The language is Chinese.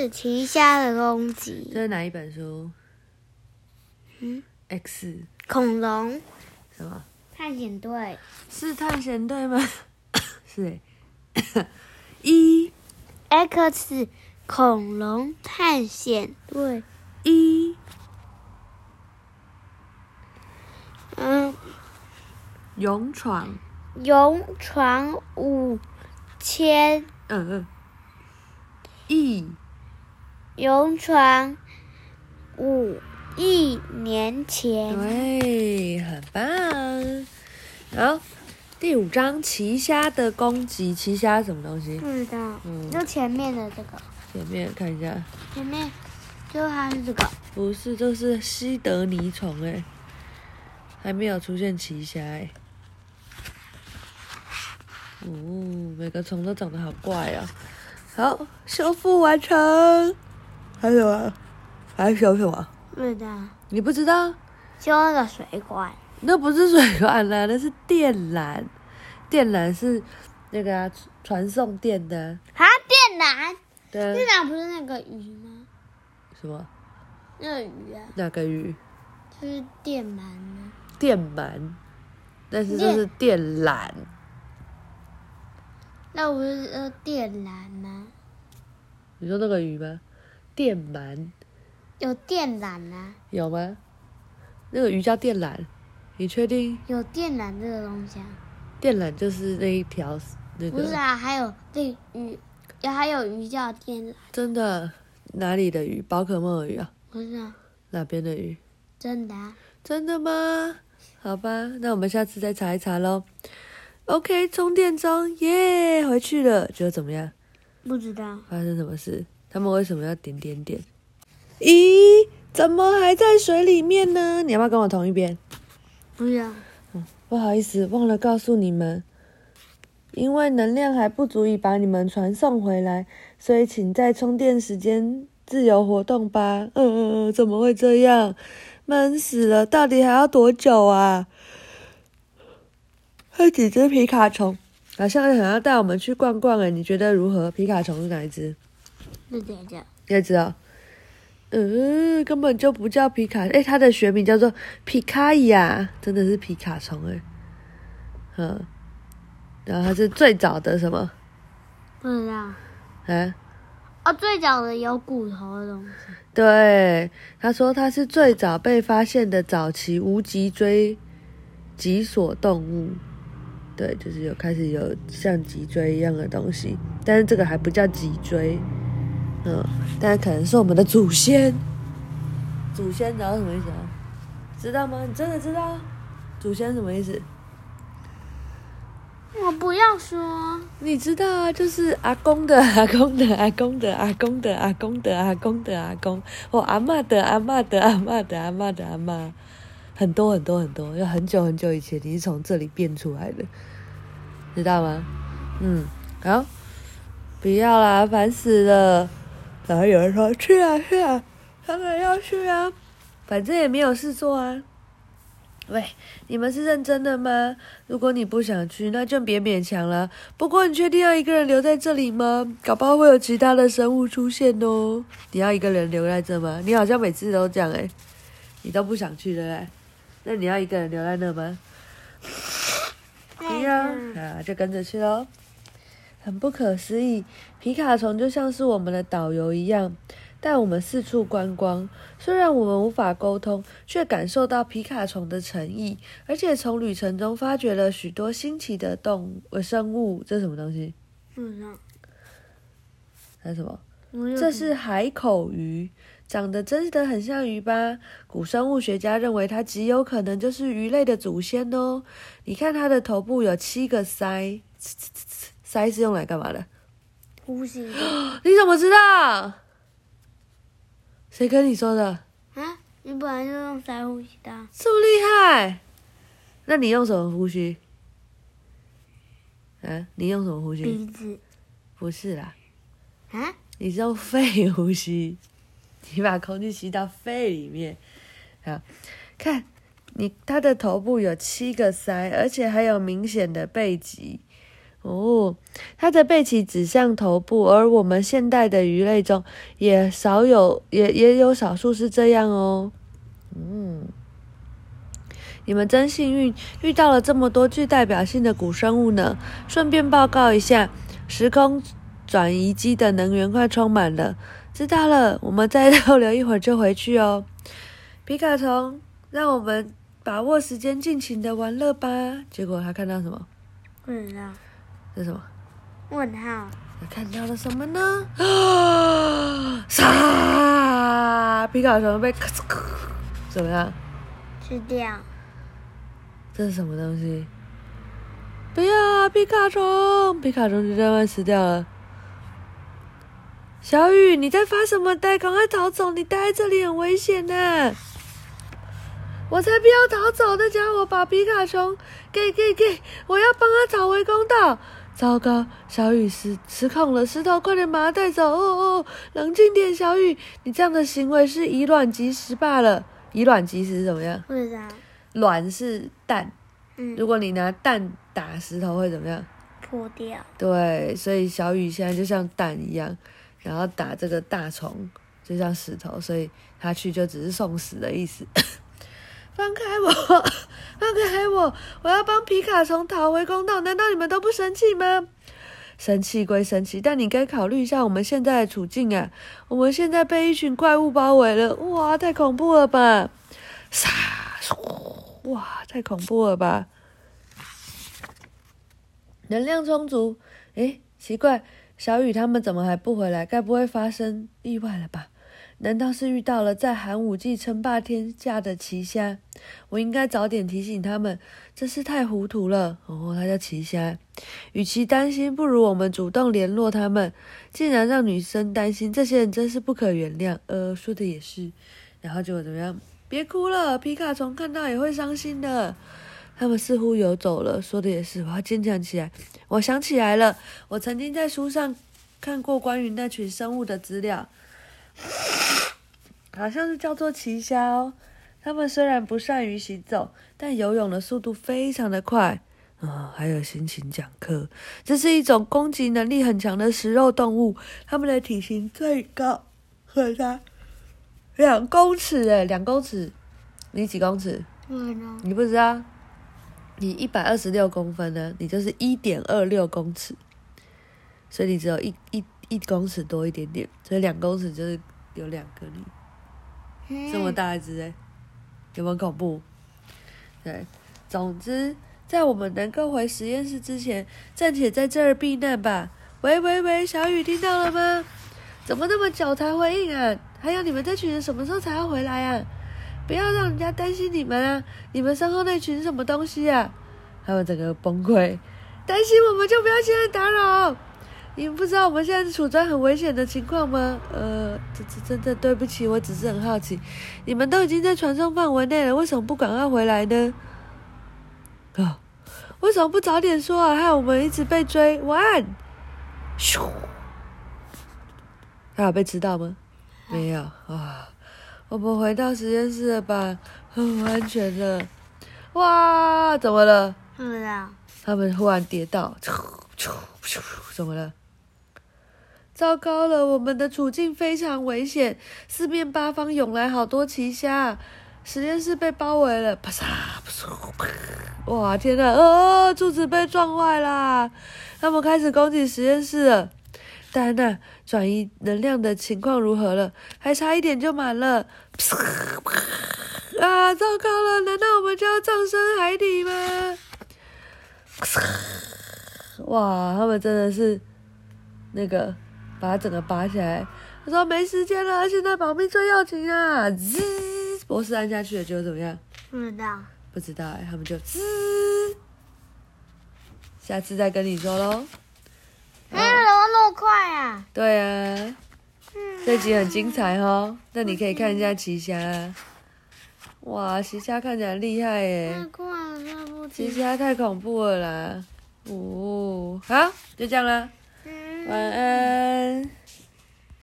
是奇虾的攻击。这是哪一本书嗯，？X 恐龙什么？探险队是探险队吗？是哎。一 X 恐龙探险队。一嗯，勇闯，勇闯五千，嗯嗯，亿勇闯五亿年前。对，很棒。好，第五章奇虾的攻击，奇虾什么东西？不知道，嗯就前面的这个，前面看一下，前面就它是这个，不是，这是西德尼虫哎，还没有出现奇虾哎。哦，每个虫都长得好怪哦。好，修复完成。还有啊，还有什么？不知道，你不知道？修那个水管，那不是水管啦，那是电缆。电缆是那个啊，传送电的。啊，电缆，对电缆不是那个鱼吗？什么？那个鱼啊，哪个鱼？就是电鳗呢。电鳗。但是这是电缆。那不是呃电缆吗？你说那个鱼吗？电鳗有电缆啊，有吗？那个鱼叫电缆，你确定？有电缆这个东西啊？电缆就是那一条那个？不是啊，还有这鱼，也还有鱼叫电缆，真的？哪里的鱼？宝可梦的鱼啊？不是啊，哪边的鱼？真的啊。真的吗？好吧，那我们下次再查一查喽。OK，充电桩，耶，回去了，觉得怎么样？不知道，发生什么事？他们为什么要点点点？咦，怎么还在水里面呢？你要不要跟我同一边？不知道。不好意思，忘了告诉你们，因为能量还不足以把你们传送回来，所以请在充电时间自由活动吧。嗯嗯嗯，怎么会这样？闷死了！到底还要多久啊？还有几只皮卡虫，好像想要带我们去逛逛诶，你觉得如何？皮卡虫是哪一只？你也知道，嗯，根本就不叫皮卡，诶，它的学名叫做皮卡呀，真的是皮卡虫诶。嗯，然后它是最早的什么？不知道。啊，哦，最早的有骨头的东西。对，他说它是最早被发现的早期无脊椎脊索动物。对，就是有开始有像脊椎一样的东西，但是这个还不叫脊椎，嗯，但可能是我们的祖先。祖先，知道什么意思啊？知道吗？你真的知道？祖先什么意思？我不要说，你知道啊，就是阿公的 阿公的阿公的阿公的阿公的阿公的阿公，或阿嬷的阿嬷的阿嬷的阿嬷的阿嬷，很多很多很多，要很久很久以前你是从这里变出来的，知道吗？嗯，好，不要啦，烦死了。然后有人说去啊去啊，当然要去啊，反正也没有事做啊。喂，你们是认真的吗？如果你不想去，那就别勉强了。不过你确定要一个人留在这里吗？搞不好会有其他的生物出现哦。你要一个人留在这吗？你好像每次都这样诶、你都不想去对不对？那你要一个人留在那吗？不要啊，就跟着去喽。很不可思议，皮卡虫就像是我们的导游一样，带我们四处观光。虽然我们无法沟通，却感受到皮卡虫的诚意，而且从旅程中发掘了许多新奇的动呃生物。这是什么东西？不知道。还是什么？这是海口鱼，长得真的很像鱼吧？古生物学家认为它极有可能就是鱼类的祖先哦。你看它的头部有七个鳃，鳃是用来干嘛的？呼吸 你怎么知道？谁跟你说的？啊？你本来就用鳃呼吸的啊。这么厉害？那你用什么呼吸？啊，你用什么呼吸？鼻子不是啦，啊？你是用肺呼吸，你把空气吸到肺里面。好，看你它的头部有七个鳃，而且还有明显的背脊。哦，它的背鳍指向头部，而我们现代的鱼类中也少有，也也有少数是这样哦。嗯，你们真幸运，遇到了这么多具代表性的古生物呢。顺便报告一下，时空转移机的能源快充满了。知道了，我们再逗留一会儿就回去哦。皮卡虫，让我们把握时间，尽情的玩乐吧。结果他看到什么？不知道。这是什么？问号。你看到了什么呢？啊！啥！皮卡丘被咔嚓咔，怎么样？吃掉。这是什么东西？不要！皮卡丘，皮卡丘就这样死掉了。小雨，你在发什么呆？赶快逃走！你待在这里很危险呢。我才不要逃走！那家伙把皮卡丘给给给，我要帮他讨回公道。糟糕，小雨失失控了，石头，快点把它带走！哦哦，冷静点，小雨，你这样的行为是以卵击石罢了。以卵击石怎么样？不知道？卵是蛋，嗯，如果你拿蛋打石头会怎么样？破掉。对，所以小雨现在就像蛋一样，然后打这个大虫就像石头，所以他去就只是送死的意思。放开我！放开我！我要帮皮卡虫讨回公道。难道你们都不生气吗？生气归生气，但你该考虑一下我们现在的处境啊！我们现在被一群怪物包围了，哇，太恐怖了吧！杀！哇，太恐怖了吧！能量充足。诶，奇怪，小雨他们怎么还不回来？该不会发生意外了吧？难道是遇到了在寒武纪称霸天下的奇虾？我应该早点提醒他们，真是太糊涂了。哦，他叫奇虾。与其担心，不如我们主动联络他们。竟然让女生担心，这些人真是不可原谅。呃，说的也是。然后结果怎么样？别哭了，皮卡虫看到也会伤心的。他们似乎游走了。说的也是，我要坚强起来。我想起来了，我曾经在书上看过关于那群生物的资料。好像是叫做奇虾哦。它们虽然不善于行走，但游泳的速度非常的快啊，还有心情讲课。这是一种攻击能力很强的食肉动物。它们的体型最高可达两公尺诶，两公尺。你几公尺？你不知道？你一百二十六公分呢，你就是一点二六公尺，所以你只有一一一公尺多一点点，所以两公尺就是。有两个你，这么大一只哎，有没有恐怖？对，总之，在我们能够回实验室之前，暂且在这儿避难吧。喂喂喂，小雨听到了吗？怎么那么久才回应啊？还有你们这群人什么时候才要回来啊？不要让人家担心你们啊！你们身后那群什么东西啊？他们整个崩溃，担心我们就不要现在打扰。你们不知道我们现在处在很危险的情况吗？呃，这这真的对不起，我只是很好奇，你们都已经在传送范围内了，为什么不赶快回来呢？啊，为什么不早点说啊？害我们一直被追。晚安。咻，他有被知道吗？没有啊。我们回到实验室了吧？很安全的。哇，怎么了？不知道。他们忽然跌倒，怎么了？糟糕了，我们的处境非常危险，四面八方涌来好多奇虾，实验室被包围了。啪嚓啪嚓，哇天哪！哦，柱子被撞坏啦！他们开始攻击实验室了。戴安娜，转移能量的情况如何了？还差一点就满了。啊，糟糕了！难道我们就要葬身海底吗？哇，他们真的是那个。把它整个拔起来，他说没时间了，现在保命最要紧啊！滋，博士按下去了，结果怎么样？不知道，不知道哎，他们就滋，下次再跟你说喽。哎，怎么那么快啊？对啊，这集很精彩哦。那你可以看一下奇虾，哇，奇虾看起来厉害耶！太快了，奇虾太恐怖了啦！哦，好，就这样了。晚安。